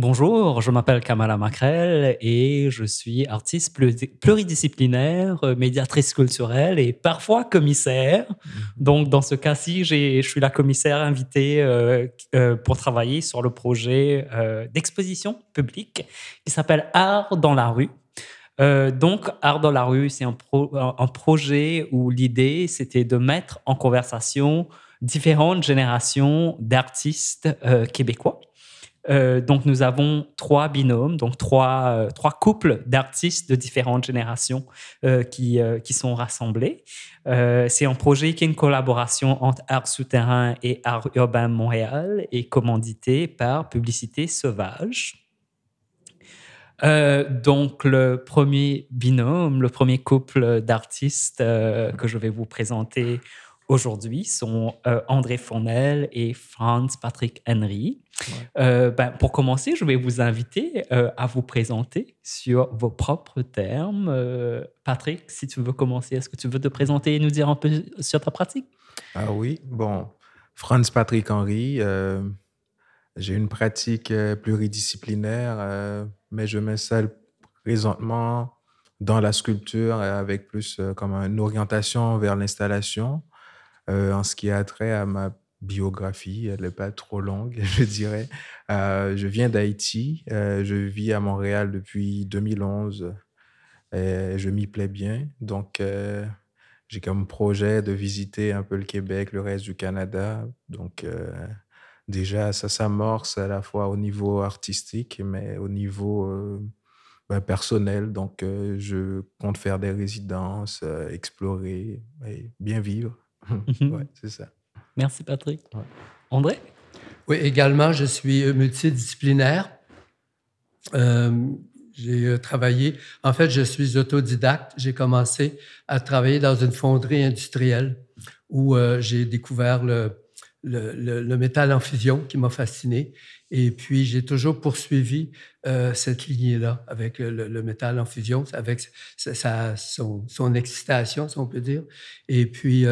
Bonjour, je m'appelle Kamala Macrel et je suis artiste pluridisciplinaire, euh, médiatrice culturelle et parfois commissaire. Mhm. Donc, dans ce cas-ci, je suis la commissaire invitée euh, euh, pour travailler sur le projet d'exposition publique qui s'appelle Art dans la rue. donc, Art dans la rue, c'est un, un, projet où l'idée, c'était de mettre en conversation différentes générations d'artistes québécois euh, donc, nous avons trois binômes, donc trois, euh, trois couples d'artistes de différentes générations euh, qui, qui sont rassemblés. c'est un projet qui est une collaboration entre Art Souterrain et Art Urbain Montréal et commandité par Publicité Sauvage. donc, le premier binôme, le premier couple d'artistes que je vais vous présenter aujourd'hui sont euh, André Fournel et Franz Patrick Henry. Euh, ben, pour commencer, je vais vous inviter euh, à vous présenter sur vos propres termes. Patrick, si tu veux commencer, est-ce que tu veux te présenter et nous dire un peu sur ta pratique? Ah oui, bon, Franz Patrick Henry, j'ai une pratique pluridisciplinaire, mais je m'installe présentement dans la sculpture avec plus comme une orientation vers l'installation. Euh, en ce qui a trait à ma biographie, elle n'est pas trop longue, je dirais. Euh, je viens d'Haïti, euh, je vis à Montréal depuis 2011 et je m'y plais bien. Donc, j'ai comme projet de visiter un peu le Québec, le reste du Canada. Donc, déjà, ça s'amorce à la fois au niveau artistique, mais au niveau ben, personnel. Donc, je compte faire des résidences, explorer et bien vivre. Mhm. ouais, c'est ça. Merci, Patrick. André? Oui, également, je suis euh, multidisciplinaire. Euh, j'ai euh, travaillé, en fait, je suis autodidacte. J'ai commencé à travailler dans une fonderie industrielle où j'ai découvert le, le, le, métal en fusion qui m'a fasciné. Et puis, j'ai toujours poursuivi cette lignée-là avec le, métal en fusion, avec sa, son, son, excitation, si on peut dire. Et puis,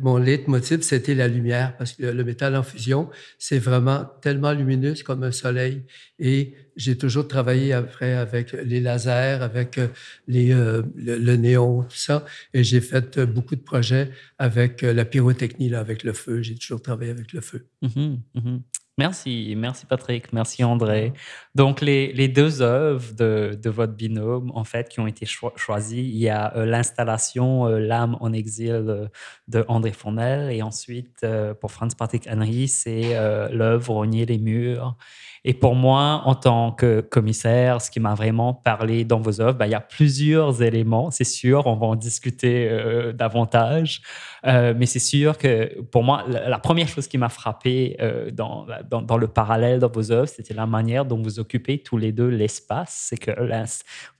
mon leitmotiv, c'était la lumière, parce que le métal en fusion, c'est vraiment tellement lumineux comme un soleil. Et j'ai toujours travaillé après avec les lasers, avec euh, les, euh, le, néon, tout ça. Et j'ai fait euh, beaucoup de projets avec la pyrotechnie, avec le feu. J'ai toujours travaillé avec le feu. Mm-hmm, mm-hmm. Merci, merci Patrick, merci André. Donc les, les deux œuvres de, de, votre binôme, en fait, qui ont été choisies, il y a euh, l'installation euh, L'âme en exil euh, de André Fournel et ensuite pour Franz Patrick Henry, c'est l'œuvre Rogner les murs. Et pour moi, en tant que commissaire, ce qui m'a vraiment parlé dans vos œuvres, ben, il y a plusieurs éléments, c'est sûr, on va en discuter davantage, mais c'est sûr que pour moi, la, première chose qui m'a frappé dans, dans, dans, le parallèle dans vos œuvres, c'était la manière dont vous occupez tous les deux l'espace. C'est que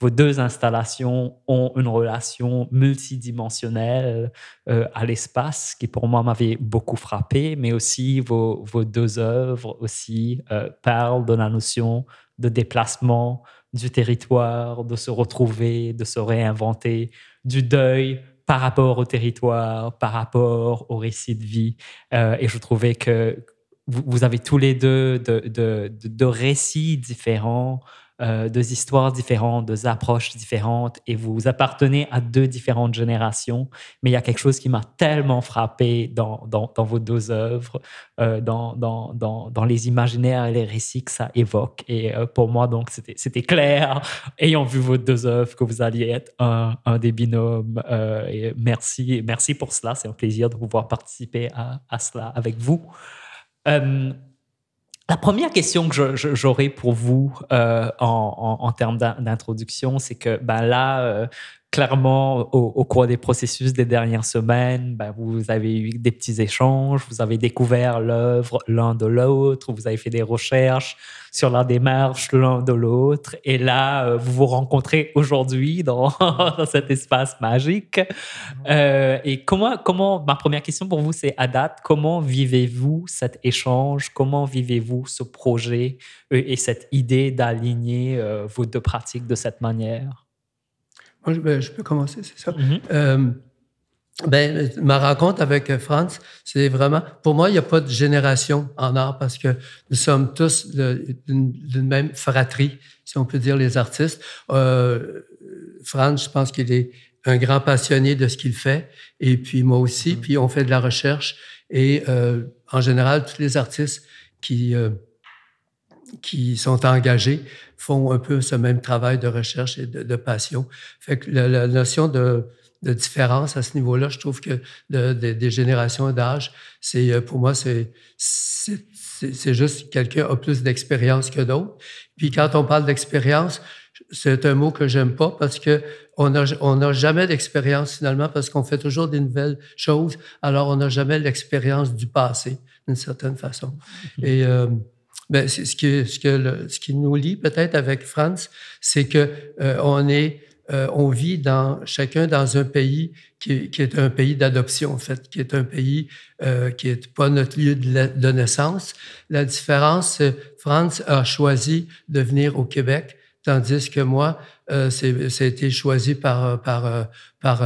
vos deux installations ont une relation multidimensionnelle à l'espace, qui pour moi m'avait beaucoup frappé, mais aussi vos, vos deux œuvres aussi parlent de la notion de déplacement du territoire, de se retrouver, de se réinventer, du deuil par rapport au territoire, par rapport au récit de vie. Euh, et je trouvais que vous, avez tous les deux de, de récits différents euh, deux histoires différentes, deux approches différentes, et vous appartenez à deux différentes générations. Mais il y a quelque chose qui m'a tellement frappé dans, dans, vos deux œuvres, euh, dans, dans, les imaginaires et les récits que ça évoque. Et euh, pour moi, donc, c'était clair, ayant vu vos deux œuvres, que vous alliez être un, un des binômes. et merci, merci pour cela. C'est un plaisir de pouvoir participer à, à cela avec vous. La première question que j'aurais pour vous euh, en, termes d'introduction, c'est que ben là, euh, clairement, au, cours des processus des dernières semaines, ben, vous avez eu des petits échanges, vous avez découvert l'œuvre l'un de l'autre, vous avez fait des recherches sur la démarche l'un de l'autre, et là, euh, vous vous rencontrez aujourd'hui dans, cet espace magique. Euh, et comment, comment, ma première question pour vous, c'est à date, comment vivez-vous cet échange, comment vivez-vous ce projet euh, et cette idée d'aligner vos deux pratiques de cette manière? Ben, je, peux commencer, c'est ça. Mm-hmm. Euh, ben, ma rencontre avec Franz, c'est vraiment, pour moi, il n'y a pas de génération en art parce que nous sommes tous d'une même fratrie, si on peut dire, les artistes. Euh, Franz, je pense qu'il est un grand passionné de ce qu'il fait, et puis moi aussi, mm. puis on fait de la recherche, et euh, en général, tous les artistes qui, euh, qui sont engagés font un peu ce même travail de recherche et de, passion. Fait que la notion de différence à ce niveau-là. Je trouve que des générations d'âge, c'est euh, pour moi, c'est c'est juste quelqu'un a plus d'expérience que d'autres. Puis quand on parle d'expérience, c'est un mot que j'aime pas parce que on n'a on a jamais d'expérience finalement parce qu'on fait toujours des nouvelles choses. Alors on n'a jamais l'expérience du passé d'une certaine façon. Et euh, ben, ce qui ce que ce qui nous lie peut-être avec France, c'est que euh, on est euh, on vit dans, chacun dans un pays qui, est un pays d'adoption, en fait, qui est un pays euh, qui n'est pas notre lieu de, naissance. La différence, France a choisi de venir au Québec, tandis que moi, euh, ça a été choisi par, par, par,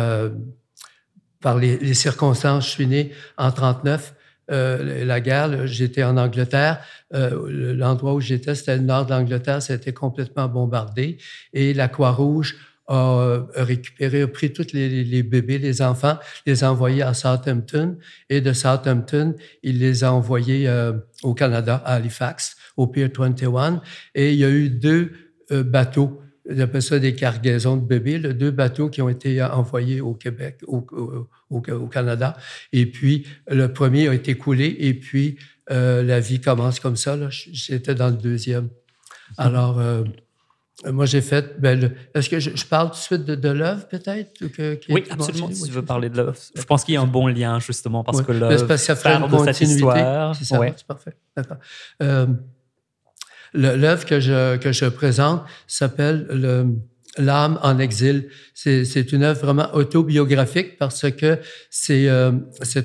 par les, circonstances. Je suis né en 39. La guerre, j'étais en Angleterre. L'endroit où j'étais, c'était le nord de l'Angleterre. Ça a été complètement bombardé. Et la Croix-Rouge a récupéré, a pris tous les, bébés, les enfants, les a envoyés à Southampton et de Southampton, il les a envoyés euh, au Canada, à Halifax, au Pier 21. Et il y a eu deux euh, bateaux, j'appelle ça des cargaisons de bébés, deux bateaux qui ont été envoyés au Québec, au, au, au, Canada. Et puis, le premier a été coulé et puis euh, la vie commence comme ça. J'étais dans le deuxième. Alors, euh, moi, j'ai fait. Ben, Est-ce que je, parle tout de suite de, de l'œuvre, peut-être Oui, absolument. Si tu veux parler de l'œuvre. Je pense qu'il y a un bon lien, justement, parce que l'œuvre. parce que ça fait une continuité. C'est ça, c'est parfait. D'accord. Euh, l'œuvre que je, que je présente s'appelle L'âme en exil. C'est une œuvre vraiment autobiographique parce que c'est euh,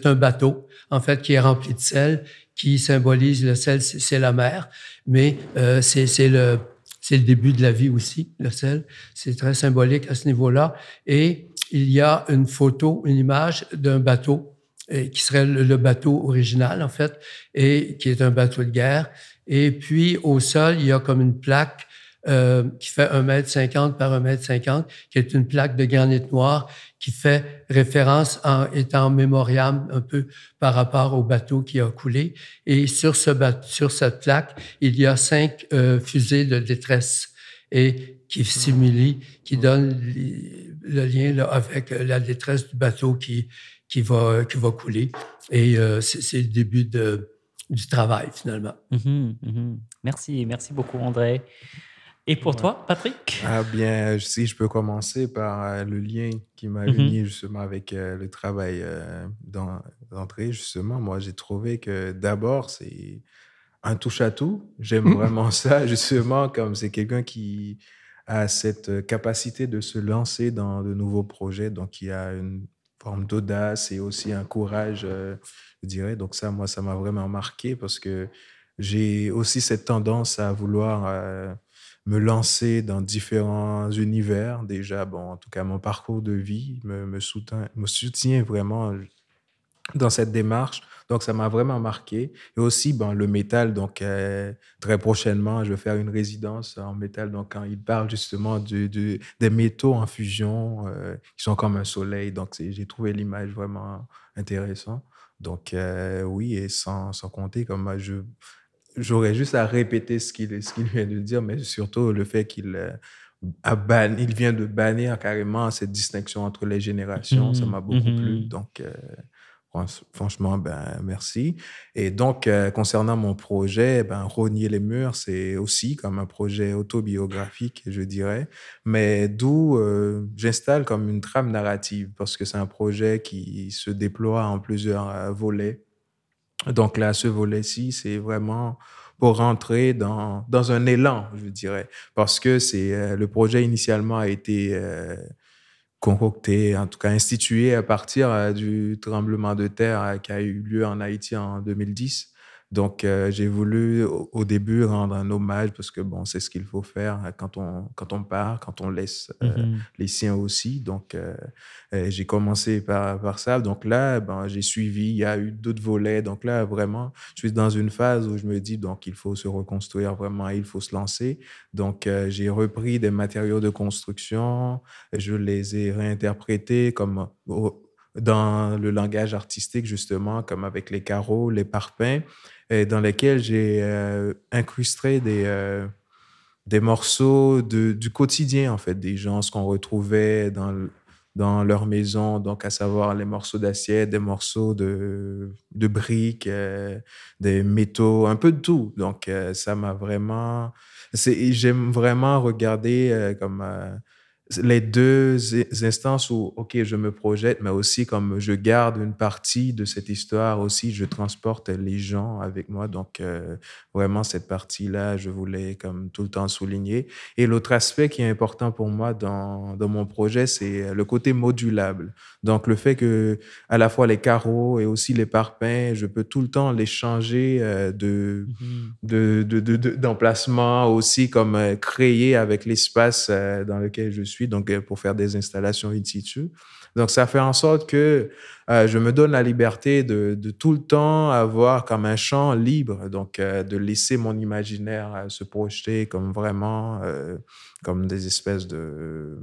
un bateau, en fait, qui est rempli de sel, qui symbolise le sel, c'est la mer, mais euh, c'est le c'est le début de la vie aussi, le sel. C'est très symbolique à ce niveau-là. Et il y a une photo, une image d'un bateau qui serait le, bateau original, en fait, et qui est un bateau de guerre. Et puis, au sol, il y a comme une plaque euh, qui fait 1,50 m par 1,50 m, qui est une plaque de granit noir qui fait référence en étant mémoriam un peu par rapport au bateau qui a coulé. Et sur, ce sur cette plaque, il y a cinq euh, fusées de détresse et qui simulent, qui donne le lien avec la détresse du bateau qui, qui, va, qui va couler. Et euh, c'est le début de, du travail, finalement. Mm-hmm, mm-hmm. Merci, merci beaucoup, André. Et pour toi, Patrick? Ah bien, si je peux commencer par euh, le lien qui m'a mm uni justement avec euh, le travail euh, d'entrée, justement. Moi, j'ai trouvé que d'abord, c'est un touche-à-tout. J'aime mm. vraiment ça, justement, comme c'est quelqu'un qui a cette capacité de se lancer dans de nouveaux projets, donc il a une forme d'audace et aussi un courage, je dirais. Donc ça, moi, ça m'a vraiment marqué parce que j'ai aussi cette tendance à vouloir me lancer dans différents univers. Déjà, bon, en tout cas, mon parcours de vie me, soutient, me soutient vraiment dans cette démarche. Donc, ça m'a vraiment marqué. Et aussi, bon, le métal, donc, euh, très prochainement, je vais faire une résidence en métal. Donc, quand il parle justement des métaux en fusion, euh, qui sont comme un soleil. Donc, j'ai trouvé l'image vraiment intéressante. Donc, euh, oui, et sans, sans compter, comme je, j'aurais juste à répéter ce qu'il ce qu'il vient de dire, mais surtout le fait qu'il euh, il vient de bannir carrément cette distinction entre les générations. ça mmh m'a beaucoup plu. Mmh donc, euh, franchement, ben, merci. Et donc, euh, concernant mon projet, ben, Rogner les murs, c'est aussi comme un projet autobiographique, je dirais, mais d'où j'installe comme une trame narrative, parce que c'est un projet qui se déploie en plusieurs volets. Donc là, ce volet-ci, c'est vraiment pour rentrer dans, dans un élan, je dirais, parce que c'est euh, le projet initialement a été euh, concocté, en tout cas institué à partir euh, du tremblement de terre qui a eu lieu en Haïti en 2010. Donc, euh, j'ai voulu au, début rendre un hommage parce que bon, c'est ce qu'il faut faire quand on, quand on part, quand on laisse euh, mm-hmm. les siens aussi. Donc, euh, j'ai commencé par, par ça. Donc là, ben, j'ai suivi, il y a eu d'autres volets. Donc là, vraiment, je suis dans une phase où je me dis, donc, il faut se reconstruire vraiment, il faut se lancer. Donc, j'ai repris des matériaux de construction, je les ai réinterprétés comme dans le langage artistique, justement, comme avec les carreaux, les parpaings dans lesquels j'ai euh, incrusté des, euh, des morceaux de, du quotidien, en fait, des gens, ce qu'on retrouvait dans, dans leur maison, donc à savoir les morceaux d'assiette, des morceaux de, de briques, euh, des métaux, un peu de tout. Donc, ça m'a vraiment... J'aime vraiment regarder comme les deux instances où, OK, je me projette, mais aussi comme je garde une partie de cette histoire aussi, je transporte les gens avec moi. Donc, euh, vraiment, cette partie-là, je voulais comme tout le temps souligner. Et l'autre aspect qui est important pour moi dans, dans mon projet, c'est le côté modulable. Donc, le fait que à la fois les carreaux et aussi les parpaings, je peux tout le temps les changer euh, de, mm-hmm. de, d'emplacement, aussi comme euh, créer avec l'espace dans lequel je suis donc euh, pour faire des installations in situ. Donc, ça fait en sorte que euh, je me donne la liberté de, tout le temps avoir comme un champ libre, donc euh, de laisser mon imaginaire se projeter comme vraiment, comme des espèces de,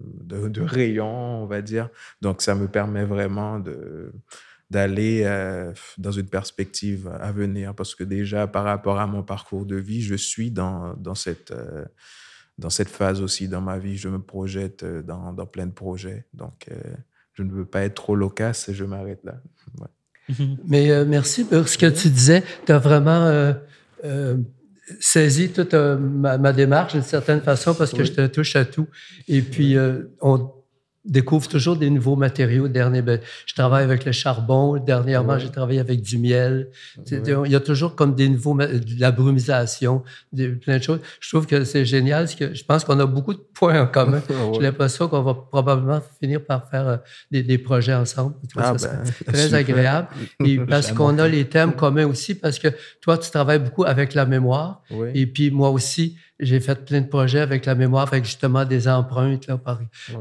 rayons, on va dire. Donc, ça me permet vraiment de d'aller dans une perspective à venir parce que déjà par rapport à mon parcours de vie, je suis dans, dans cette dans cette phase aussi dans ma vie, je me projette euh, dans, dans plein de projets. Donc, euh, je ne veux pas être trop loquace, je m'arrête là. Mais euh, merci pour ce que tu disais. Tu as vraiment saisi toute ma, démarche d'une certaine façon parce que je te touche à tout. Et puis, on, découvre toujours des nouveaux matériaux. Dernier, ben, je travaille avec le charbon. Dernièrement, j'ai travaillé avec du miel. Il y a toujours comme des nouveaux, de la brumisation, plein de choses. Je trouve que c'est génial. Parce que je pense qu'on a beaucoup de points en commun. J'ai l'impression qu'on va probablement finir par faire euh, des, des projets ensemble. Ah, ben, très agréable. Et parce qu'on a les thèmes communs aussi, parce que toi, tu travailles beaucoup avec la mémoire. Et puis moi aussi, j'ai fait plein de projets avec la mémoire, avec justement des empreintes. Là,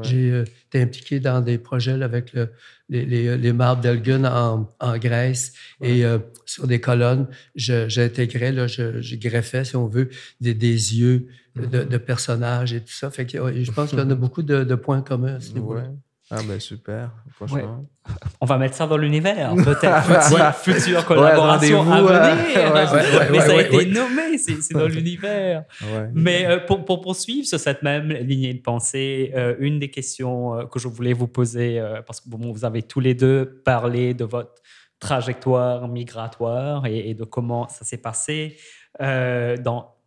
J'ai euh, été impliqué dans des projets avec le, les, les, les marbres d'Elgin en, en, Grèce et euh, sur des colonnes, j'intégrais, là, je, je, greffais, si on veut, des, des yeux de, de, personnages et tout ça. Fait que, je pense qu'on a beaucoup de, de, points communs à ce niveau-là. Ah ben super, franchement. On va mettre ça dans l'univers, peut-être. Future, collaboration à venir. mais ça. a été nommé, c'est dans l'univers. Mais euh, pour, pour, poursuivre sur cette même lignée de pensée, euh, une des questions euh, que je voulais vous poser, parce que bon, vous avez tous les deux parlé de votre trajectoire migratoire et, et de comment ça s'est passé dans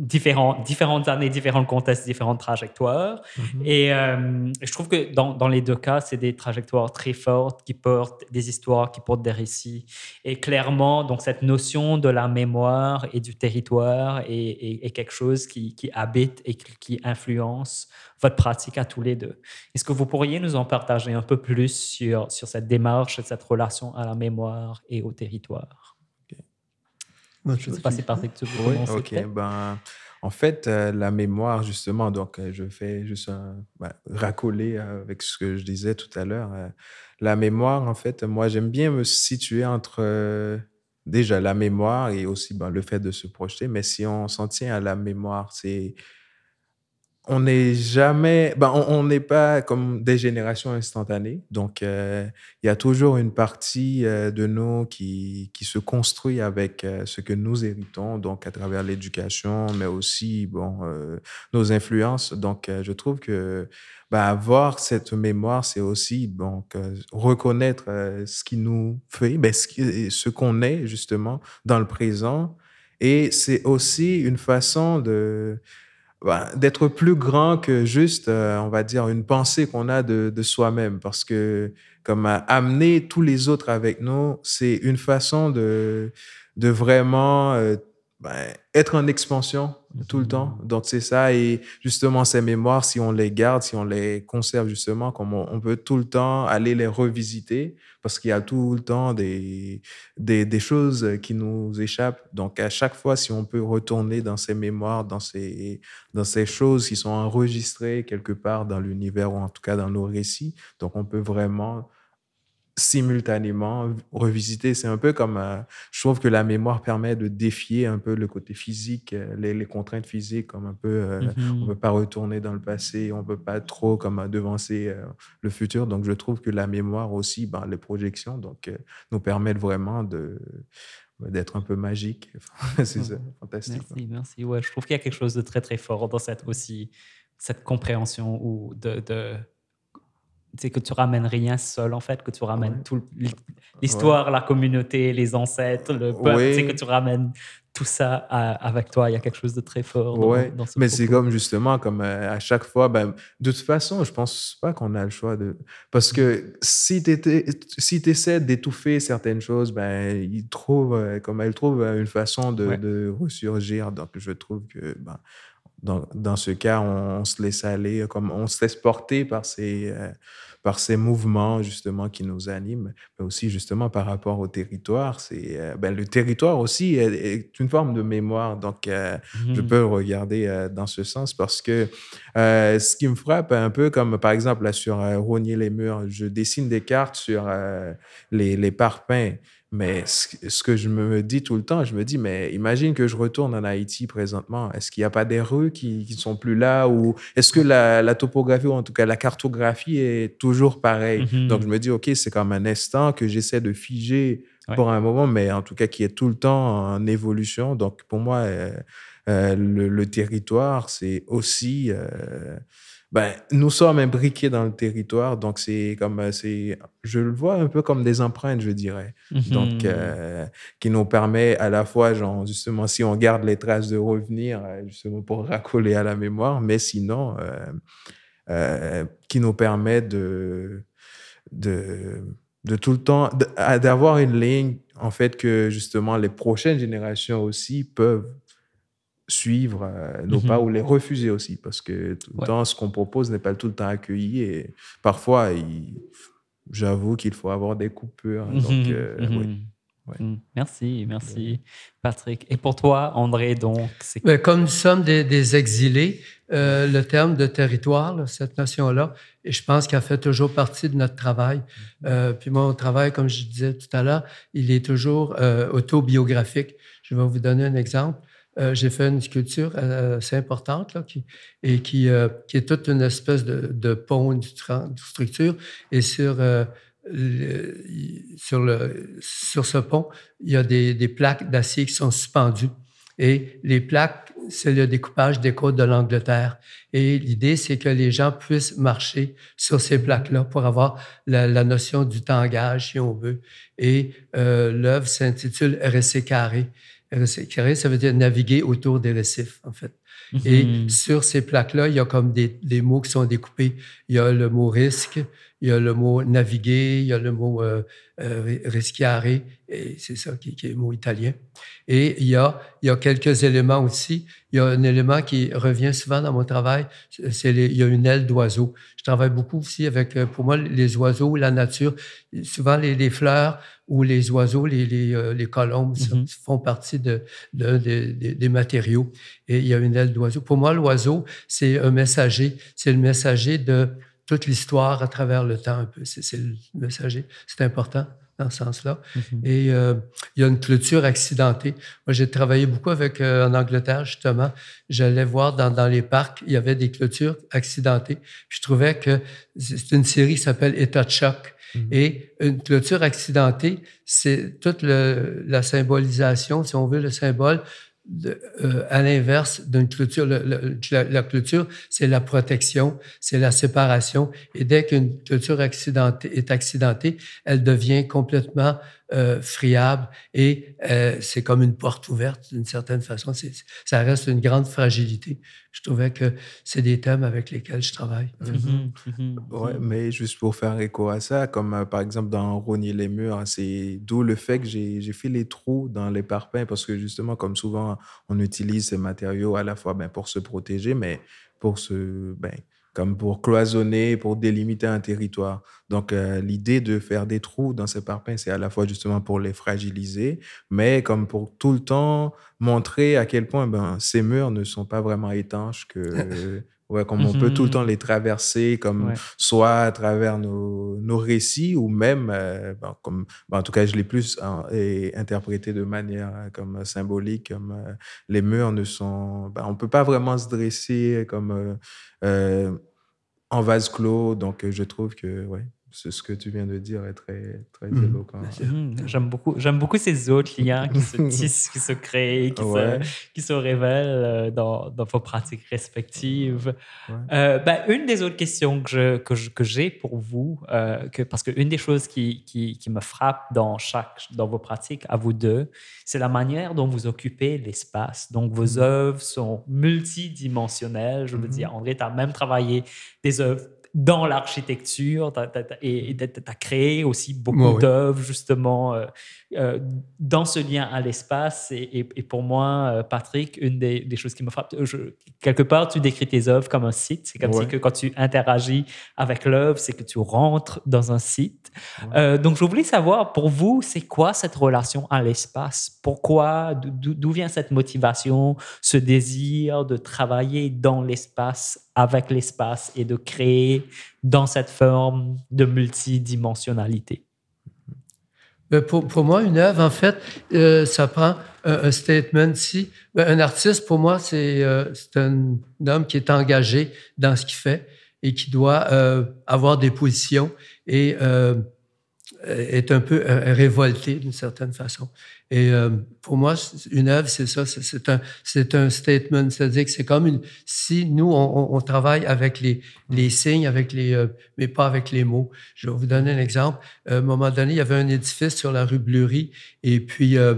différents, différentes années, différents contextes, différentes trajectoires. Mhm. Et euh, je trouve que dans, dans les deux cas, c'est des trajectoires très fortes qui portent des histoires, qui portent des récits. Et clairement, donc cette notion de la mémoire et du territoire est, est, quelque chose qui, qui, habite et qui influence votre pratique à tous les deux. Est-ce que vous pourriez nous en partager un peu plus sur, sur cette démarche et cette relation à la mémoire et au territoire? Je ne sais pas si Patrick, tu veux commencer. Ok, ben, en fait, euh, la mémoire, justement, donc euh, je fais juste un ben, racoler avec ce que je disais tout à l'heure. Euh, la mémoire, en fait, moi, j'aime bien me situer entre déjà la mémoire et aussi ben, le fait de se projeter. Mais si on s'en tient à la mémoire, c'est on n'est jamais, ben on n'est pas comme des générations instantanées. Donc, euh, il y a toujours une partie euh, de nous qui, qui se construit avec euh, ce que nous héritons, donc à travers l'éducation, mais aussi bon, nos influences. Donc, je trouve que ben, avoir cette mémoire, c'est aussi donc, reconnaître ce qui nous fait, ben, ce qu'on est justement dans le présent. Et c'est aussi une façon de bah, d'être plus grand que juste, euh, on va dire, une pensée qu'on a de, de soi-même. Parce que comme amener tous les autres avec nous, c'est une façon de, de vraiment euh, ben, être en expansion tout le temps. Mhm. Donc, c'est ça. Et justement, ces mémoires, si on les garde, si on les conserve, justement, comme on, on peut tout le temps aller les revisiter parce qu'il y a tout le temps des, des, des, choses qui nous échappent. Donc, à chaque fois, si on peut retourner dans ces mémoires, dans ces, dans ces choses qui sont enregistrées quelque part dans l'univers ou en tout cas dans nos récits, donc on peut vraiment simultanément revisiter. C'est un peu comme, euh, je trouve que la mémoire permet de défier un peu le côté physique, euh, les, les contraintes physiques, comme un peu, euh, Mhm. on ne peut pas retourner dans le passé, on ne peut pas trop comme devancer euh, le futur. Donc, je trouve que la mémoire aussi, ben, les projections, donc, nous permettent vraiment de d'être un peu magique. c'est fantastique. Merci, merci. Ouais, je trouve qu'il y a quelque chose de très, très fort dans cette aussi, cette compréhension ou de, de c'est que tu ramènes rien seul en fait, que tu ramènes Ouais. tout l'histoire, Ouais. la communauté, les ancêtres, le peuple, c'est que tu ramènes tout ça à- avec toi. Il y a quelque chose de très fort dans, dans ce mais c'est comme justement, comme euh, à chaque fois, ben, de toute façon, je pense pas qu'on a le choix de. Parce que si tu si essaies d'étouffer certaines choses, ben, ils trouvent, euh, comme elles trouvent euh, une façon de ressurgir. Donc, je trouve que ben, dans, dans ce cas, on, on se laisse aller, comme on se laisse porter par ces, euh, par ces mouvements justement qui nous animent, mais aussi justement par rapport au territoire. C'est euh, ben, le territoire aussi est, est une forme de mémoire. Donc, euh, je Mhm. peux le regarder dans ce sens parce que ce qui me frappe un peu, comme par exemple là, sur Rogner les murs, je dessine des cartes sur les, les parpaings. Mais ce, que je me dis tout le temps, je me dis, mais imagine que je retourne en Haïti présentement. Est-ce qu'il n'y a pas des rues qui ne sont plus là ou est-ce que la, la topographie ou en tout cas la cartographie est toujours pareille? Mhm. Donc je me dis, OK, c'est comme un instant que j'essaie de figer Ouais. pour un moment, mais en tout cas qui est tout le temps en évolution. Donc pour moi, euh, euh, le, le territoire, c'est aussi... euh, ben, nous sommes imbriqués dans le territoire, donc c'est comme, euh, c'est, je le vois un peu comme des empreintes, je dirais. Donc, Mhm. euh, qui nous permet à la fois, genre, justement, si on garde les traces de revenir, euh, justement, pour racoler à la mémoire, mais sinon, euh, euh, qui nous permet de, de, de tout le temps, d'avoir une ligne, en fait, que justement, les prochaines générations aussi peuvent suivre euh, nos Mhm. pas ou les refuser aussi, parce que tout le Ouais. temps, ce qu'on propose n'est pas tout le temps accueilli et parfois, j'avoue qu'il faut avoir des coupures. Donc, Mhm, euh, mhm. oui. Ouais. Merci, merci, Patrick. Et pour toi, André, donc, Mais comme nous sommes des, des exilés, euh, le terme de territoire, là, cette notion-là, et je pense qu'elle fait toujours partie de notre travail. Euh, puis mon travail, comme je disais tout à l'heure, il est toujours euh, autobiographique. Je vais vous donner un exemple. Euh, J'ai fait une sculpture euh, assez importante qui, et euh, qui est toute une espèce de, pont, de structure. Et sur, sur, ce pont, il y a des, plaques d'acier qui sont suspendues. Et les plaques, c'est le découpage des côtes de l'Angleterre. Et l'idée, c'est que les gens puissent marcher sur ces plaques-là pour avoir la, la notion du tangage, si on veut. Et l'œuvre s'intitule RSC carré. Carré, ça veut dire naviguer autour des récifs, en fait. Et Mhm. sur ces plaques-là, il y a comme des, des mots qui sont découpés. Il y a le mot risque, il y a le mot naviguer, il y a le mot euh, euh, ri- rischiare, et c'est ça qui, qui est le mot italien. Et il y, a, il y a quelques éléments aussi. Il y a un élément qui revient souvent dans mon travail, c'est les- il y a une aile d'oiseau. Je travaille beaucoup aussi avec, euh, pour moi, les oiseaux, la nature. Souvent, les, les fleurs ou les oiseaux, les, les, euh, les colombes Mhm. font partie de, de- de- de- des matériaux. Et il y a une aile d'oiseau. Pour moi, l'oiseau, c'est un messager. C'est le messager de toute l'histoire à travers le temps un peu. C'est le messager. C'est important dans ce sens-là. Mhm. Et euh, il y a une clôture accidentée. Moi, j'ai travaillé beaucoup avec euh, en Angleterre, justement. J'allais voir dans, dans les parcs, il y avait des clôtures accidentées. Puis je trouvais que c'est une série qui s'appelle État de choc. Mhm. Et une clôture accidentée, c'est toute le- la symbolisation, si on veut, le symbole euh, à l'inverse d'une clôture. La, la clôture, c'est la protection, c'est la séparation. Et dès qu'une clôture accidentée, est accidentée, elle devient complètement euh, friable et euh, c'est comme une porte ouverte d'une certaine façon. Ça reste une grande fragilité. Je trouvais que c'est des thèmes avec lesquels je travaille. Mm-hmm. Mm-hmm. Ouais, mais juste pour faire écho à ça, comme euh, par exemple dans Rogner les murs, hein, c'est d'où le fait que j'ai fait les trous dans les parpaings parce que justement, comme souvent, on utilise ces matériaux à la fois ben, pour se protéger, mais pour se, ben, comme pour cloisonner, pour délimiter un territoire. Donc, euh, l'idée de faire des trous dans ces parpaings, c'est à la fois justement pour les fragiliser, mais comme pour tout le temps montrer à quel point ben, ces murs ne sont pas vraiment étanches, que Ouais, comme on peut tout le mmh. temps les traverser, comme soit à travers nos, nos récits ou même, euh, ben, comme, ben, en tout cas, je l'ai plus et interprété de manière euh, comme symbolique, comme euh, les murs ne sont, ben, on peut pas vraiment se dresser comme en vase clos, donc je trouve que, ouais, ce que tu viens de dire est très, très mmh. éloquent. Mmh, j'aime beaucoup, j'aime beaucoup ces autres liens qui se tissent, qui se créent, qui, se, qui se révèlent euh, dans, dans vos pratiques respectives. Euh, ben, une des autres questions que, je, que, j'ai pour vous, euh, que, parce qu'une des choses qui, qui, qui, me frappe dans, chaque, dans vos pratiques, à vous deux, c'est la manière dont vous occupez l'espace. Donc, vos mmh. œuvres sont multidimensionnelles. Je veux dire, André, tu as même travaillé des œuvres dans l'architecture. Et tu as, créé aussi beaucoup d'œuvres, justement, euh, euh, dans ce lien à l'espace. Et, pour moi, euh, Patrick, une des, choses qui me frappe, quelque part, tu décris tes œuvres comme un site. C'est comme si que quand tu interagis avec l'œuvre, c'est que tu rentres dans un site. donc, je voulais savoir, pour vous, c'est quoi cette relation à l'espace? Pourquoi? D'où vient cette motivation, ce désir de travailler dans l'espace avec l'espace et de créer dans cette forme de multidimensionnalité. Euh, pour, pour moi, une œuvre, en fait, euh, ça prend un, statement. Si ben, un artiste, pour moi, c'est euh, un homme qui est engagé dans ce qu'il fait et qui doit avoir des positions et est un peu révolté d'une certaine façon. Et euh, pour moi, une œuvre, c'est ça, c'est un, c'est un statement, c'est-à-dire que c'est comme une, si nous, on, on, travaille avec les, les signes, avec les, euh, mais pas avec les mots. Je vais vous donner un exemple. À un moment donné, il y avait un édifice sur la rue Bleury, et puis euh,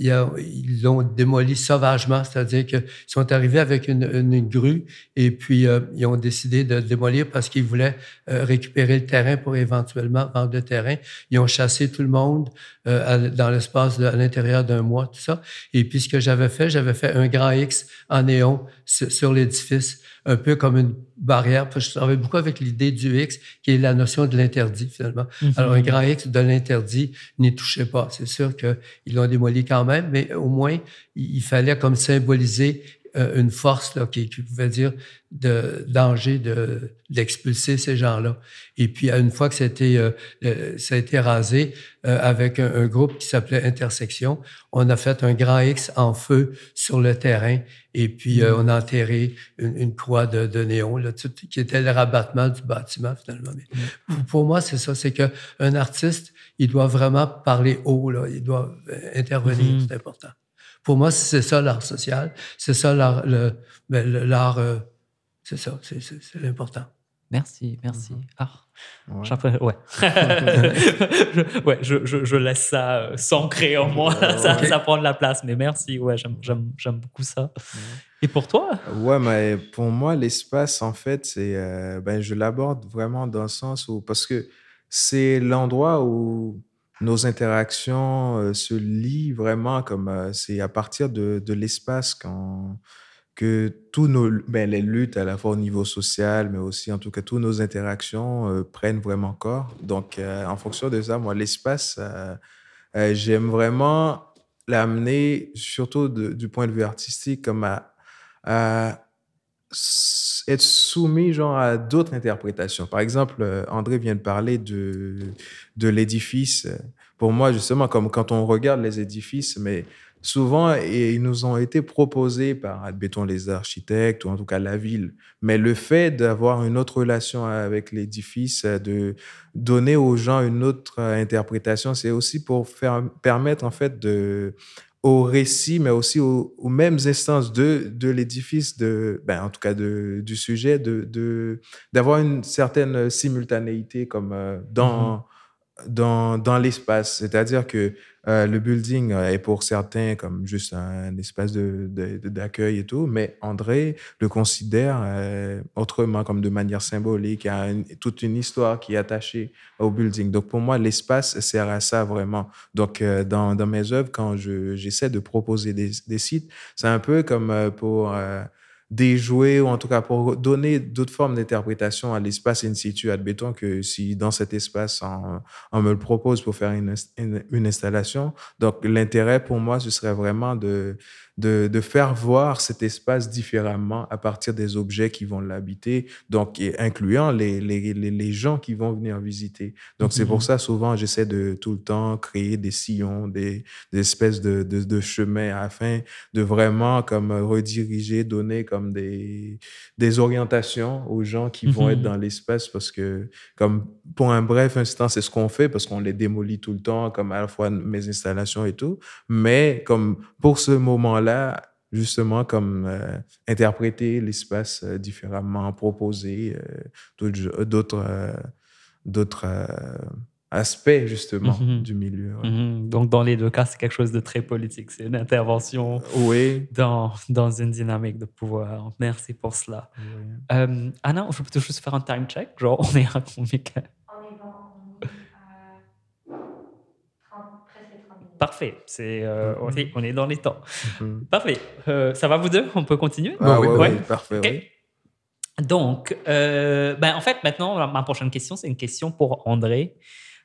ils l'ont démoli sauvagement, c'est-à-dire qu'ils sont arrivés avec une, une, grue et puis euh, ils ont décidé de démolir parce qu'ils voulaient euh, récupérer le terrain pour éventuellement vendre le terrain. Ils ont chassé tout le monde euh, dans l'espace à l'intérieur d'un mois, tout ça. Et puis ce que j'avais fait, j'avais fait un grand X en néon sur l'édifice un peu comme une barrière. je travaille beaucoup avec l'idée du X, qui est la notion de l'interdit, finalement. Mhm. Alors, un grand X de l'interdit n'y touchait pas. C'est sûr qu'ils l'ont démoli quand même, mais au moins, il fallait comme symboliser euh, une force là, qui, pouvait dire de danger de d'expulser ces gens-là. Et puis une fois que ça a été, euh, ça a été rasé euh, avec un, groupe qui s'appelait Intersection, on a fait un grand X en feu sur le terrain et puis on a enterré une, croix de, de néon là, qui était le rabattement du bâtiment finalement. Mais pour, moi, c'est ça, c'est que un artiste, il doit vraiment parler haut là, il doit intervenir, mm-hmm. c'est important. Pour moi, c'est ça l'art social. C'est ça l'art, le, ben, l'art, euh, c'est ça, c'est, l'important. Merci, merci. Mm-hmm. Ah, ouais. ouais. je, ouais je, je, laisse ça euh, s'ancrer en moi, ça, ça, prend de la place, mais merci, ouais, j'aime, j'aime, j'aime beaucoup ça. Et pour toi? Ouais, mais pour moi, l'espace, en fait, c'est, euh, ben, je l'aborde vraiment dans le sens où, parce que c'est l'endroit où nos interactions euh, se lient vraiment comme euh, c'est à partir de, de l'espace quand que tous nos ben, les luttes à la fois au niveau social mais aussi en tout cas toutes nos interactions euh, prennent vraiment corps. Donc en fonction de ça moi l'espace j'aime vraiment l'amener surtout du point de vue artistique comme à être soumis genre à d'autres interprétations. Par exemple, André vient de parler de, de l'édifice. Pour moi, justement, comme quand on regarde les édifices, mais souvent, ils nous ont été proposés par, admettons, les architectes ou en tout cas la ville. Mais le fait d'avoir une autre relation avec l'édifice, de donner aux gens une autre interprétation, c'est aussi pour faire, permettre en fait de au récit, mais aussi aux, mêmes instances de, de l'édifice, de, ben, en tout cas de, du sujet, de, d'avoir une certaine simultanéité comme euh, dans, mm-hmm. dans, dans l'espace. C'est-à-dire que euh, le building est pour certains comme juste un espace d'accueil de, d'accueil et tout, mais André le considère euh, autrement, comme de manière symbolique. Il y a toute une histoire qui est attachée au building. Donc pour moi, l'espace sert à ça vraiment. Donc euh, dans, dans, mes œuvres, quand j'essaie de proposer des, des sites, c'est un peu comme pour déjouer ou en tout cas pour donner d'autres formes d'interprétation à l'espace in situ. Admettons que si dans cet espace, on, me le propose pour faire une, une installation, donc l'intérêt pour moi, ce serait vraiment de, de, de, faire voir cet espace différemment à partir des objets qui vont l'habiter, donc incluant les, les, les, gens qui vont venir visiter. Donc c'est pour mhm. ça souvent j'essaie de tout le temps créer des sillons, des, des espèces de, de, de, chemins afin de vraiment comme rediriger, donner comme des, des orientations aux gens qui vont être mhm. dans l'espace parce que comme pour un bref instant c'est ce qu'on fait parce qu'on les démolit tout le temps comme à la fois mes installations et tout, mais comme pour ce moment-là justement, comme euh, interpréter l'espace euh, différemment, proposer euh, d'autres d'autres aspects, justement, mm-hmm. du milieu. Mm-hmm. Donc, dans les deux cas, c'est quelque chose de très politique. C'est une intervention oui. dans, dans une dynamique de pouvoir. Merci pour cela. Anna, je peux juste faire un time check? Genre, on est à combien? Parfait. C'est, euh, mm-hmm. on est dans les temps. Mm-hmm. Parfait. Euh, ça va vous deux? On peut continuer? Ah, oui, parfait. Donc, euh, ben, en fait, maintenant, ma prochaine question, c'est une question pour André.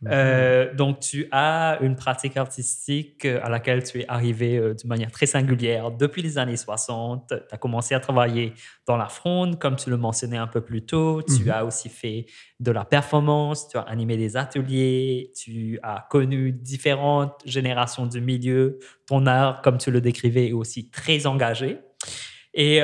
Euh, donc, tu as une pratique artistique euh, à laquelle tu es arrivé euh, d'une manière très singulière depuis les années 60. Tu as commencé à travailler dans la fronde, comme tu le mentionnais un peu plus tôt. Tu mhm. as aussi fait de la performance, tu as animé des ateliers, tu as connu différentes générations du milieu. Ton art, comme tu le décrivais, est aussi très engagé. Et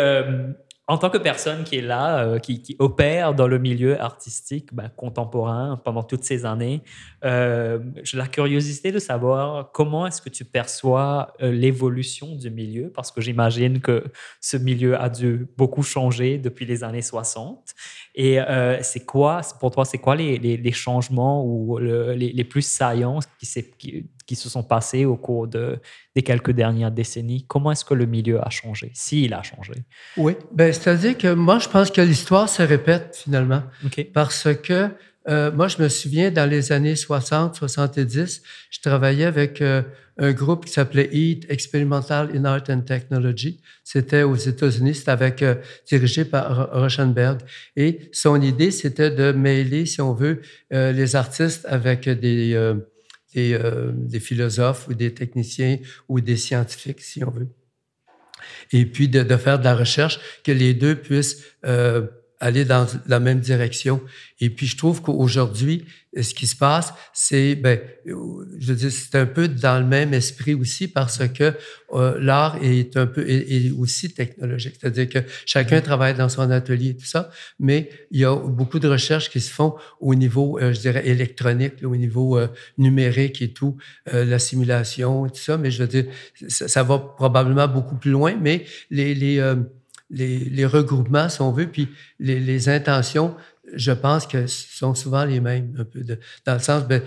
en tant que personne qui est là, euh, qui, opère dans le milieu artistique ben, contemporain pendant toutes ces années, euh, j'ai la curiosité de savoir comment est-ce que tu perçois euh, l'évolution du milieu, parce que j'imagine que ce milieu a dû beaucoup changer depuis les années 60. Et c'est quoi, pour toi, c'est quoi les, changements ou les, plus saillants qui, qui, qui se sont passés au cours de, des quelques dernières décennies? Comment est-ce que le milieu a changé, s'il a changé? Oui, ben, c'est-à-dire que moi, je pense que l'histoire se répète finalement. Parce que euh, moi, je me souviens, dans les années 60, 70, je travaillais avec euh, un groupe qui s'appelait EAT, Experimental in Art and Technology. C'était aux États-Unis, c'était avec, euh, dirigé par Rochenberg. Et son idée, c'était de mêler, si on veut, les artistes avec des des, philosophes ou des techniciens ou des scientifiques, si on veut. Et puis de, faire de la recherche, que les deux puissent aller dans la même direction. Et puis, je trouve qu'aujourd'hui, ce qui se passe, c'est, ben, je dire, c'est un peu dans le même esprit aussi parce que euh, l'art est un peu, est, aussi technologique. C'est-à-dire que chacun travaille dans son atelier et tout ça, mais il y a beaucoup de recherches qui se font au niveau, euh, je dirais, électronique, au niveau euh, numérique et tout, la simulation et tout ça. Mais je veux dire, ça, ça, va probablement beaucoup plus loin, mais les, les les, regroupements, si on veut, puis les, intentions, je pense que sont souvent les mêmes, un peu dans le sens, ben,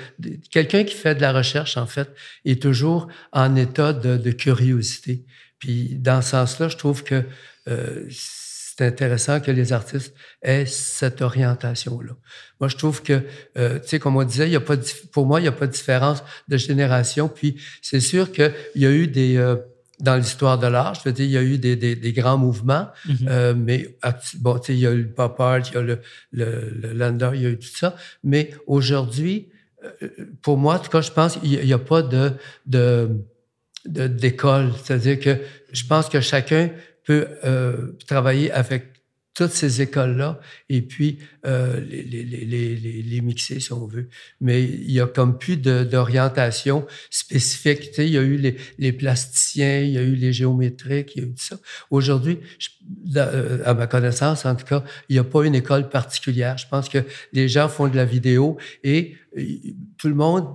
quelqu'un qui fait de la recherche, en fait, est toujours en état de, curiosité. Puis dans ce sens-là, je trouve que euh, c'est intéressant que les artistes aient cette orientation-là. Moi, je trouve que, euh, tu sais, comme on disait, il y a pas pour moi, il n'y a pas de différence de génération. Puis c'est sûr qu'il y a eu des... Euh, dans l'histoire de l'art. Je veux dire, il y a eu des, des, des grands mouvements, mm-hmm. euh, mais bon, tu sais, il y a eu le pop art, il y a le, le, le lander, il y a eu tout ça. Mais aujourd'hui, euh, pour moi, en tout cas, je pense qu'il n'y a, pas de, de, d'école. C'est-à-dire que je pense que chacun peut euh, travailler avec toutes ces écoles-là et puis euh, les, les, les, les, mixer, si on veut. Mais il y a comme plus d'orientation spécifique. Tu sais, il y a eu les, plasticiens, il y a eu les géométriques, il y a eu tout ça. Aujourd'hui, euh, à ma connaissance, en tout cas, il n'y a pas une école particulière. Je pense que les gens font de la vidéo et tout le monde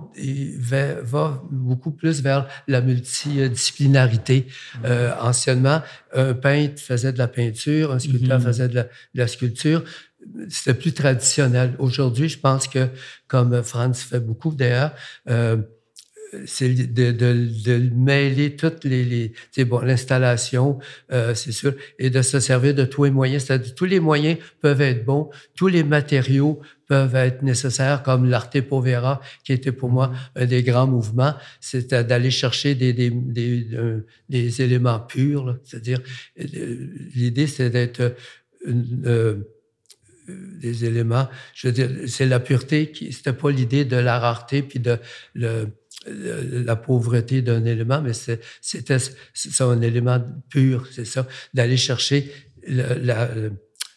va, beaucoup plus vers la multidisciplinarité. Mmh. Euh, anciennement, un peintre faisait de la peinture, un sculpteur mmh. faisait de la, sculpture. c'était plus traditionnel. Aujourd'hui, je pense que, comme Franz fait beaucoup d'ailleurs, euh, c'est de, de, de, mêler toutes les, les bon, l'installation, euh, c'est sûr, et de se servir de tous les moyens. C'est-à-dire tous les moyens peuvent être bons, tous les matériaux peuvent être nécessaires, comme l'arte povera, qui était pour moi un des grands mouvements, c'était d'aller chercher des, des, des, euh, des éléments purs. C'est-à-dire, euh, l'idée, c'est d'être euh, des éléments, je veux dire, c'est la pureté qui, c'était pas l'idée de la rareté puis de le, la pauvreté d'un élément, mais c'était c'est un élément pur, c'est ça, d'aller chercher la,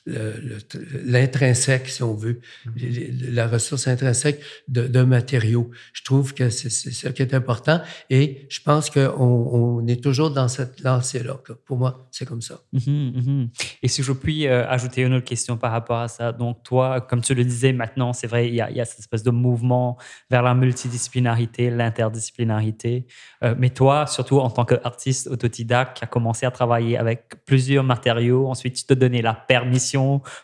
l'intrinsèque, si on veut, mm-hmm. la ressource intrinsèque d'un matériau. Je trouve que c'est ça qui est important et je pense qu'on on est toujours dans cette lancée-là. Pour moi, c'est comme ça. Mm-hmm, mm-hmm. Et si je puis euh, ajouter une autre question par rapport à ça. Donc, toi, comme tu le disais maintenant, c'est vrai, il y, a, il y, a, cette espèce de mouvement vers la multidisciplinarité, l'interdisciplinarité. Euh, mais toi, surtout en tant qu'artiste autodidacte qui a commencé à travailler avec plusieurs matériaux, ensuite tu te donnais la permission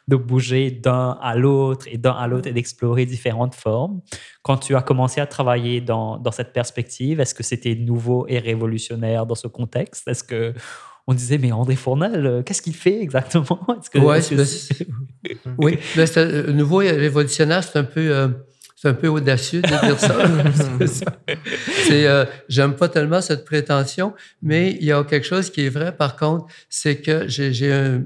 de bouger d'un à l'autre et d'un à l'autre et d'explorer différentes formes. Quand tu as commencé à travailler dans, dans cette perspective, est-ce que c'était nouveau et révolutionnaire dans ce contexte? Est-ce que on disait, mais André Fournel, euh, qu'est-ce qu'il fait exactement? Oui, euh, nouveau et révolutionnaire, c'est un peu... Euh, c'est un peu audacieux de dire ça. c'est, euh, j'aime pas tellement cette prétention, mais il y a quelque chose qui est vrai, par contre, c'est que j'ai, j'ai un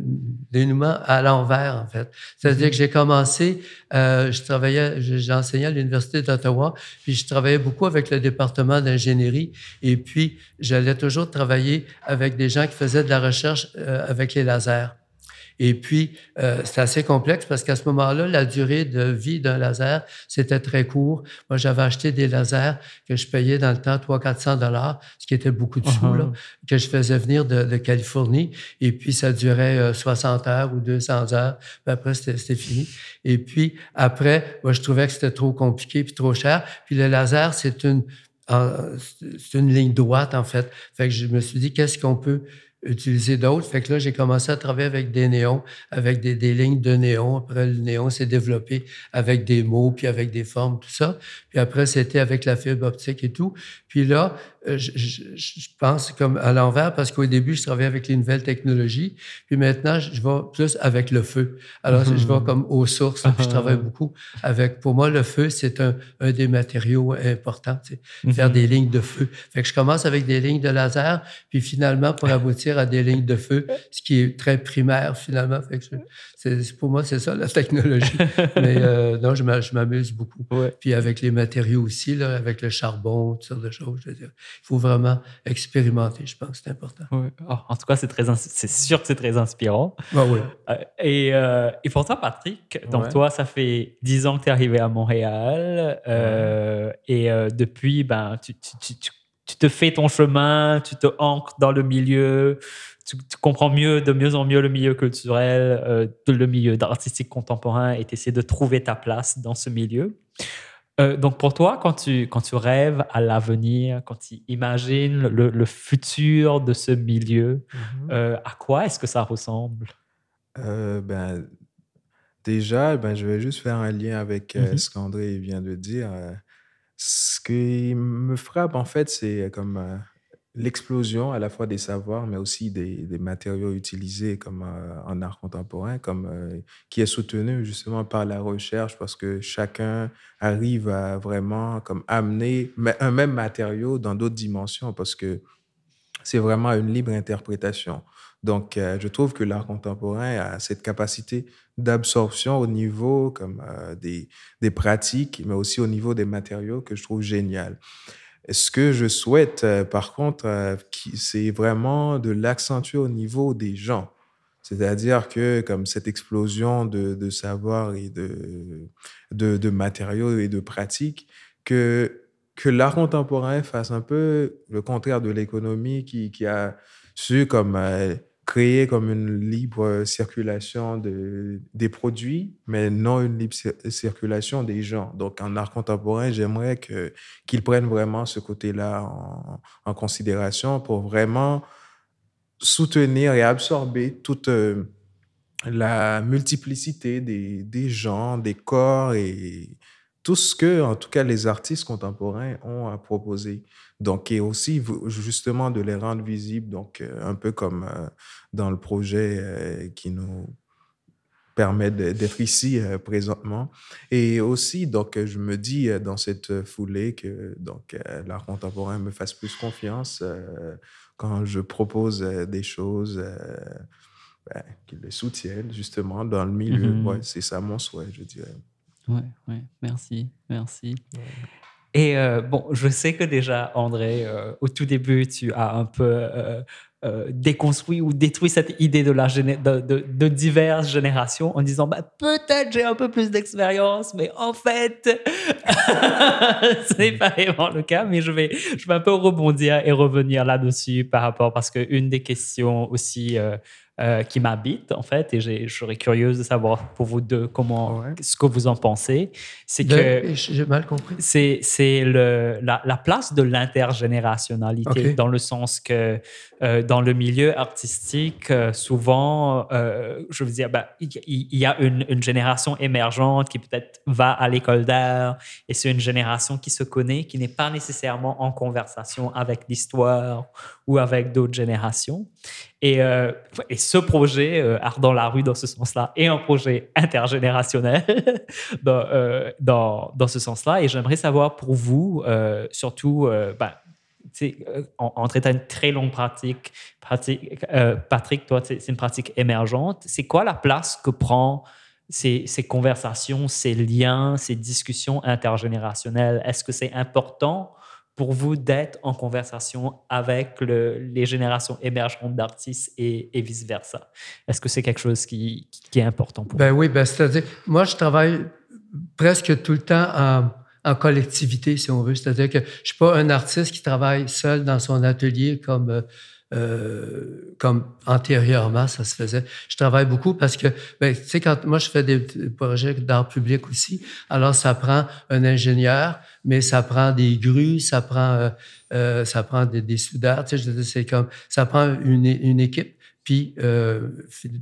dénouement à l'envers, en fait. C'est-à-dire que j'ai commencé, euh, je travaillais, j'enseignais à l'Université d'Ottawa, puis je travaillais beaucoup avec le département d'ingénierie, et puis j'allais toujours travailler avec des gens qui faisaient de la recherche euh, avec les lasers. Et puis, euh, c'est assez complexe parce qu'à ce moment-là, la durée de vie d'un laser, c'était très court. Moi, j'avais acheté des lasers que je payais dans le temps 300-400 dollars, ce qui était beaucoup de sous, là, uh-huh. que je faisais venir de, de, Californie. Et puis, ça durait 60 euh, heures ou 200 heures. Puis après, c'était fini. Et puis, après, moi, je trouvais que c'était trop compliqué puis trop cher. Puis le laser, c'est une, c'est une ligne droite, en fait. Fait que je me suis dit, qu'est-ce qu'on peut utiliser d'autres. Fait que là, j'ai commencé à travailler avec des néons, avec des, des lignes de néons. Après, le néon s'est développé avec des mots, puis avec des formes, tout ça. Puis après, c'était avec la fibre optique et tout. Puis là, euh, je, je, pense comme à l'envers parce qu'au début, je travaillais avec les nouvelles technologies. Puis maintenant, je vais plus avec le feu. Alors, je vais mhm. comme aux sources. Puis je travaille beaucoup avec. Pour moi, le feu, c'est un, un, des matériaux importants. Tu sais, Faire mhm. des lignes de feu. Fait que je commence avec des lignes de laser. Puis finalement, pour aboutir à des lignes de feu, ce qui est très primaire finalement. Fait que pour moi, c'est ça la technologie. Mais euh, non, je m'amuse beaucoup. Puis avec les matériaux aussi, là, avec le charbon, toutes sortes de choses. Je veux dire il faut vraiment expérimenter, je pense c'est important. Ah, en tout cas, c'est, très, c'est sûr que c'est très inspirant. Ah, oui. Euh, et, euh, et, pour toi, Patrick, donc toi, ça fait dix ans que tu es arrivé à Montréal. Euh, et depuis, ben, tu, tu, tu, tu, te fais ton chemin, tu te ancres dans le milieu, tu, comprends mieux, de mieux en mieux le milieu culturel, le milieu artistique contemporain et tu essaies de trouver ta place dans ce milieu. Euh, donc pour toi, quand tu, quand tu rêves à l'avenir, quand tu imagines le, le, futur de ce milieu, mhm. euh, à quoi est-ce que ça ressemble? Euh, ben, Déjà, ben, je vais juste faire un lien avec mhm. ce qu'André vient de dire. Ce qui me frappe, en fait, c'est comme l'explosion à la fois des savoirs, mais aussi des, matériaux utilisés comme euh, en art contemporain, comme, euh, qui est soutenu justement par la recherche parce que chacun arrive à vraiment comme amener un même matériau dans d'autres dimensions parce que c'est vraiment une libre interprétation. Donc, euh, je trouve que l'art contemporain a cette capacité d'absorption au niveau comme des, des pratiques, mais aussi au niveau des matériaux que je trouve génial. Ce que je souhaite, euh, par contre, euh, c'est vraiment de l'accentuer au niveau des gens. C'est-à-dire que comme cette explosion de, de savoir et de, de, de, matériaux et de pratiques, que, que l'art contemporain fasse un peu le contraire de l'économie qui, qui a su comme euh, créer comme une libre circulation de, des produits, mais non une libre circulation des gens. Donc, en art contemporain, j'aimerais qu'ils prennent vraiment ce côté-là en, en, considération pour vraiment soutenir et absorber toute, euh, la multiplicité des, des gens, des corps et tout ce que, en tout cas, les artistes contemporains ont à proposer. Donc, et aussi, justement, de les rendre visibles, donc, euh, un peu comme euh, dans le projet euh, qui nous permet d'être ici présentement. Et aussi, donc, je me dis dans cette foulée que donc l'art contemporain me fasse plus confiance quand je propose des choses, ben, qu'ils le soutiennent justement dans le milieu. Mm-hmm. Ouais, c'est ça mon souhait, je dirais. Oui, ouais, merci, merci. Et euh, bon, je sais que déjà, André, euh, au tout début, tu as un peu euh, déconstruit ou détruit cette idée de, diverses générations en disant bah, peut-être j'ai un peu plus d'expérience, mais en fait, ce n'est pas vraiment le cas. Mais je vais, je vais un peu rebondir et revenir là-dessus par rapport, parce qu'une des questions aussi euh, qui m'habite, en fait, et je serais curieuse de savoir pour vous deux comment, ce que vous en pensez. C'est que. J'ai mal compris. C'est, c'est le, la, la, place de l'intergénérationnalité, dans le sens que euh, dans le milieu artistique, euh, souvent, je veux dire, ben, il y, a une, une, génération émergente qui peut-être va à l'école d'art, et c'est une génération qui se connaît, qui n'est pas nécessairement en conversation avec l'histoire ou avec d'autres générations. Et, euh, et, ce projet, euh, Art dans la rue, dans ce sens-là, est un projet intergénérationnel dans, euh, dans, dans, ce sens-là. Et j'aimerais savoir pour vous, euh, surtout, ben, en, traitant une très longue pratique, Patrick, toi, c'est une pratique émergente. C'est quoi la place que prend ces, conversations, ces liens, ces discussions intergénérationnelles? Est-ce que c'est important pour vous d'être en conversation avec les générations émergentes d'artistes et, vice-versa? Est-ce que c'est quelque chose qui, qui, est important pour ben vous? Oui, ben c'est-à-dire, moi, je travaille presque tout le temps en, en collectivité, si on veut. C'est-à-dire que je ne suis pas un artiste qui travaille seul dans son atelier comme euh, comme antérieurement ça se faisait. Je travaille beaucoup parce que, ben, tu sais, quand moi je fais des projets d'art public aussi, alors ça prend un ingénieur, mais ça prend des grues, ça prend, euh, euh ça prend des, des soudeurs, tu sais, c'est comme, ça prend une, équipe. Puis,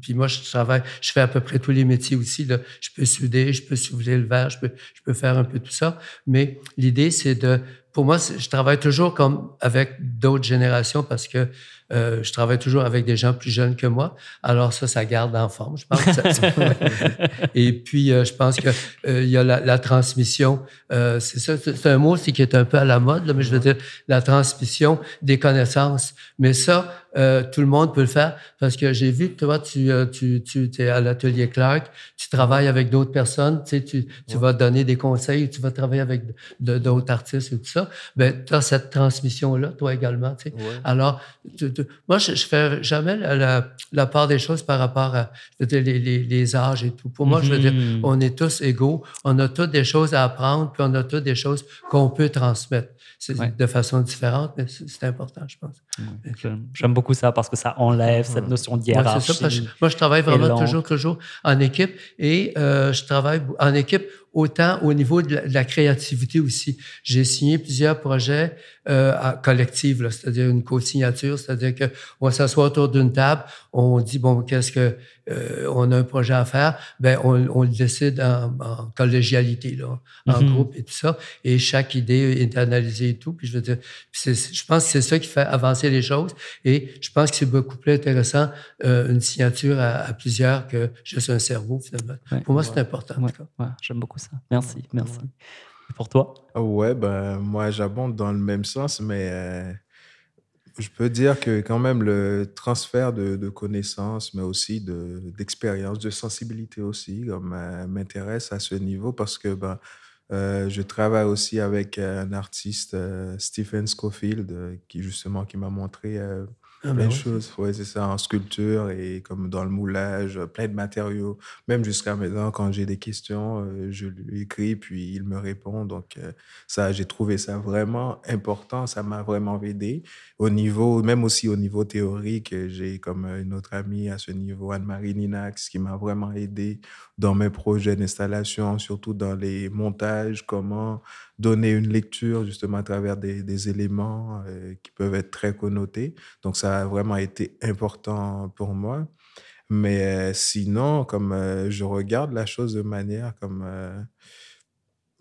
puis moi, je travaille, je fais à peu près tous les métiers aussi. Je peux souder, je peux soulever le verre, je peux, je peux faire un peu tout ça. Mais l'idée, c'est de, pour moi, je travaille toujours comme avec d'autres générations parce que euh, je travaille toujours avec des gens plus jeunes que moi. Alors ça, ça garde en forme, je pense. Et puis, euh, je pense que euh, il y a la, la transmission. c'est ça, c'est un mot qui est un peu à la mode, là, mais je veux dire la transmission des connaissances. Mais ça, euh, tout le monde peut le faire parce que j'ai vu que toi, tu, euh, tu, tu es à l'atelier Clark, tu travailles avec d'autres personnes, tu, sais, tu, tu vas donner des conseils, tu vas travailler avec d'autres artistes et tout ça. Ben, tu as cette transmission-là, toi également. Tu sais. Alors, moi, je, je fais jamais la, la, part des choses par rapport à les, les, les, âges et tout. Pour moi, je veux dire, mm-hmm. on est tous égaux, on a toutes des choses à apprendre, puis on a toutes des choses qu'on peut transmettre. C'est de façon différente, mais c'est important, je pense. J'aime beaucoup ça parce que ça enlève cette notion de hiérarchie. moi, je travaille vraiment toujours, toujours en équipe et euh, je travaille en équipe autant au niveau de la, créativité aussi. J'ai signé plusieurs projets euh, collectifs, c'est-à-dire une co-signature, c'est-à-dire qu'on va s'asseoir autour d'une table, on dit, bon, qu'est-ce que euh, on a un projet à faire, ben on, on le décide en, en collégialité, là, en mm-hmm. groupe et tout ça, et chaque idée est analysée et tout. Puis je veux dire, je pense que c'est ça qui fait avancer les choses, et je pense que c'est beaucoup plus intéressant euh, une signature à, plusieurs que juste un cerveau finalement. Pour moi, c'est important. Ouais, J'aime beaucoup ça. Merci, merci. pour toi? Ouais, ben moi j'abonde dans le même sens, mais euh, je peux dire que quand même le transfert de, de connaissances, mais aussi d'expérience, de, sensibilité aussi, euh, m'intéresse à ce niveau parce que ben, euh, je travaille aussi avec un artiste, Stephen Schofield, qui justement qui m'a montré ah, plein de choses, ouais, c'est ça, en sculpture et comme dans le moulage, plein de matériaux. Même jusqu'à maintenant, quand j'ai des questions, euh, je lui écris, puis il me répond. Donc, euh, ça, j'ai trouvé ça vraiment important. Ça m'a vraiment aidé. Au niveau, même aussi au niveau théorique, j'ai comme une autre amie à ce niveau, Anne-Marie Ninax, qui m'a vraiment aidé dans mes projets d'installation, surtout dans les montages, comment donner une lecture justement à travers des, éléments euh, qui peuvent être très connotés. Donc ça a vraiment été important pour moi. Mais euh, sinon, comme euh, je regarde la chose de manière comme...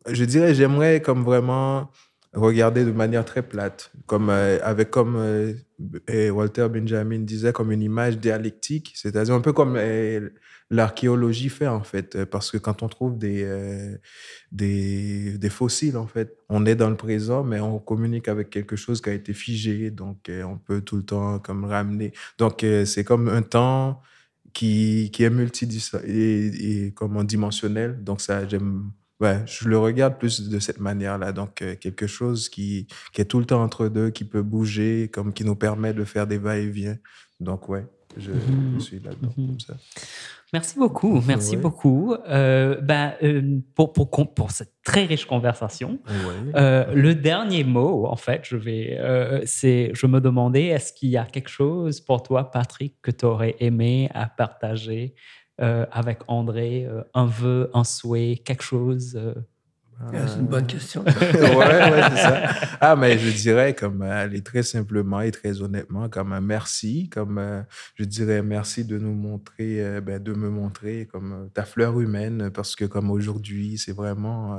je dirais, j'aimerais comme vraiment regarder de manière très plate, comme euh, avec comme euh, Walter Benjamin disait, comme une image dialectique, c'est-à-dire un peu comme euh, l'archéologie fait en fait, parce que quand on trouve des, des, fossiles en fait, on est dans le présent, mais on communique avec quelque chose qui a été figé, donc on peut tout le temps comme ramener. Donc c'est comme un temps qui, qui est multi et, donc ça j'aime Ouais, je le regarde plus de cette manière-là. Donc, euh, quelque chose qui, qui est tout le temps entre deux, qui peut bouger, comme qui nous permet de faire des va-et-vient. Donc, ouais, je, Mhm. je suis là-dedans, Mhm. comme ça. Merci beaucoup, merci Ouais. beaucoup. Euh, ben, euh, pour, pour, pour cette très riche conversation, Ouais. euh, le dernier mot, en fait, je vais, euh, c'est, je me demandais, est-ce qu'il y a quelque chose pour toi, Patrick, que tu aurais aimé à partager euh, avec André, euh, un vœu, un souhait, quelque chose euh, Ah, C'est une bonne question. ouais, ouais, c'est ça. Ah, mais je dirais, comme, aller très simplement et très honnêtement, comme un merci, comme, euh, je dirais merci de nous montrer, euh, ben, de me montrer comme euh, ta fleur humaine, parce que comme aujourd'hui, c'est vraiment,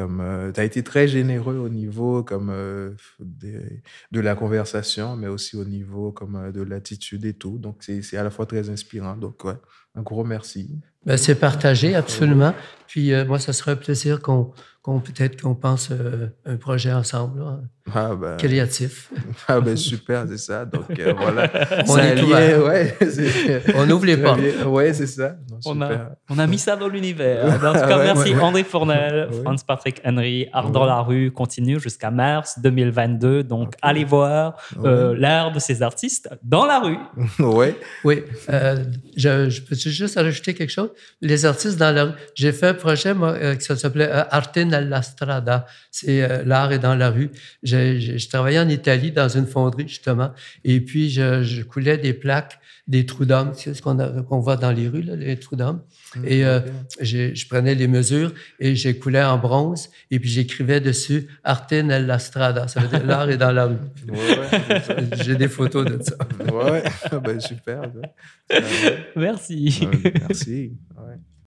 euh, comme, tu as été très généreux au niveau, comme, euh, de, la conversation, mais aussi au niveau, comme, euh, de l'attitude et tout. Donc, c'est c'est à la fois très inspirant. Donc, ouais, un gros merci. Ben, c'est partagé, absolument. Puis euh, moi, ça serait un plaisir qu'on qu'on peut-être qu'on pense euh, un projet ensemble, là, Ah, ben, créatif. Ah ben super, c'est ça. Donc euh, voilà. On est lien, ouais. c'est- On ouvre les portes. Ouais, c'est ça. Non, on, a, on a mis ça dans l'univers. En tout cas, Ouais, merci ouais, ouais. André Fournel, Ouais. Franz Patrick Henry, Art dans la rue continue jusqu'à mars 2022. Donc, allez voir euh, l'art de ces artistes dans la rue. ouais. Oui, euh, je, je peux juste rajouter quelque chose? Les artistes dans la rue. J'ai fait un projet, moi, euh, qui s'appelait euh, Arte nella strada. C'est euh, l'art est dans la rue. Je travaillais en Italie dans une fonderie, justement, et puis je, coulais des plaques, des trous d'hommes, c'est ce qu'on voit dans les rues, les trous d'hommes? Et euh, je prenais les mesures et j'ai coulé en bronze, et puis j'écrivais dessus Arte nella strada. Ça veut dire l'art est dans la rue. Ouais, ouais, c'est ça. J'ai des photos de ça. Ouais, ben super. ça. Merci. Ouais, Merci. Ouais.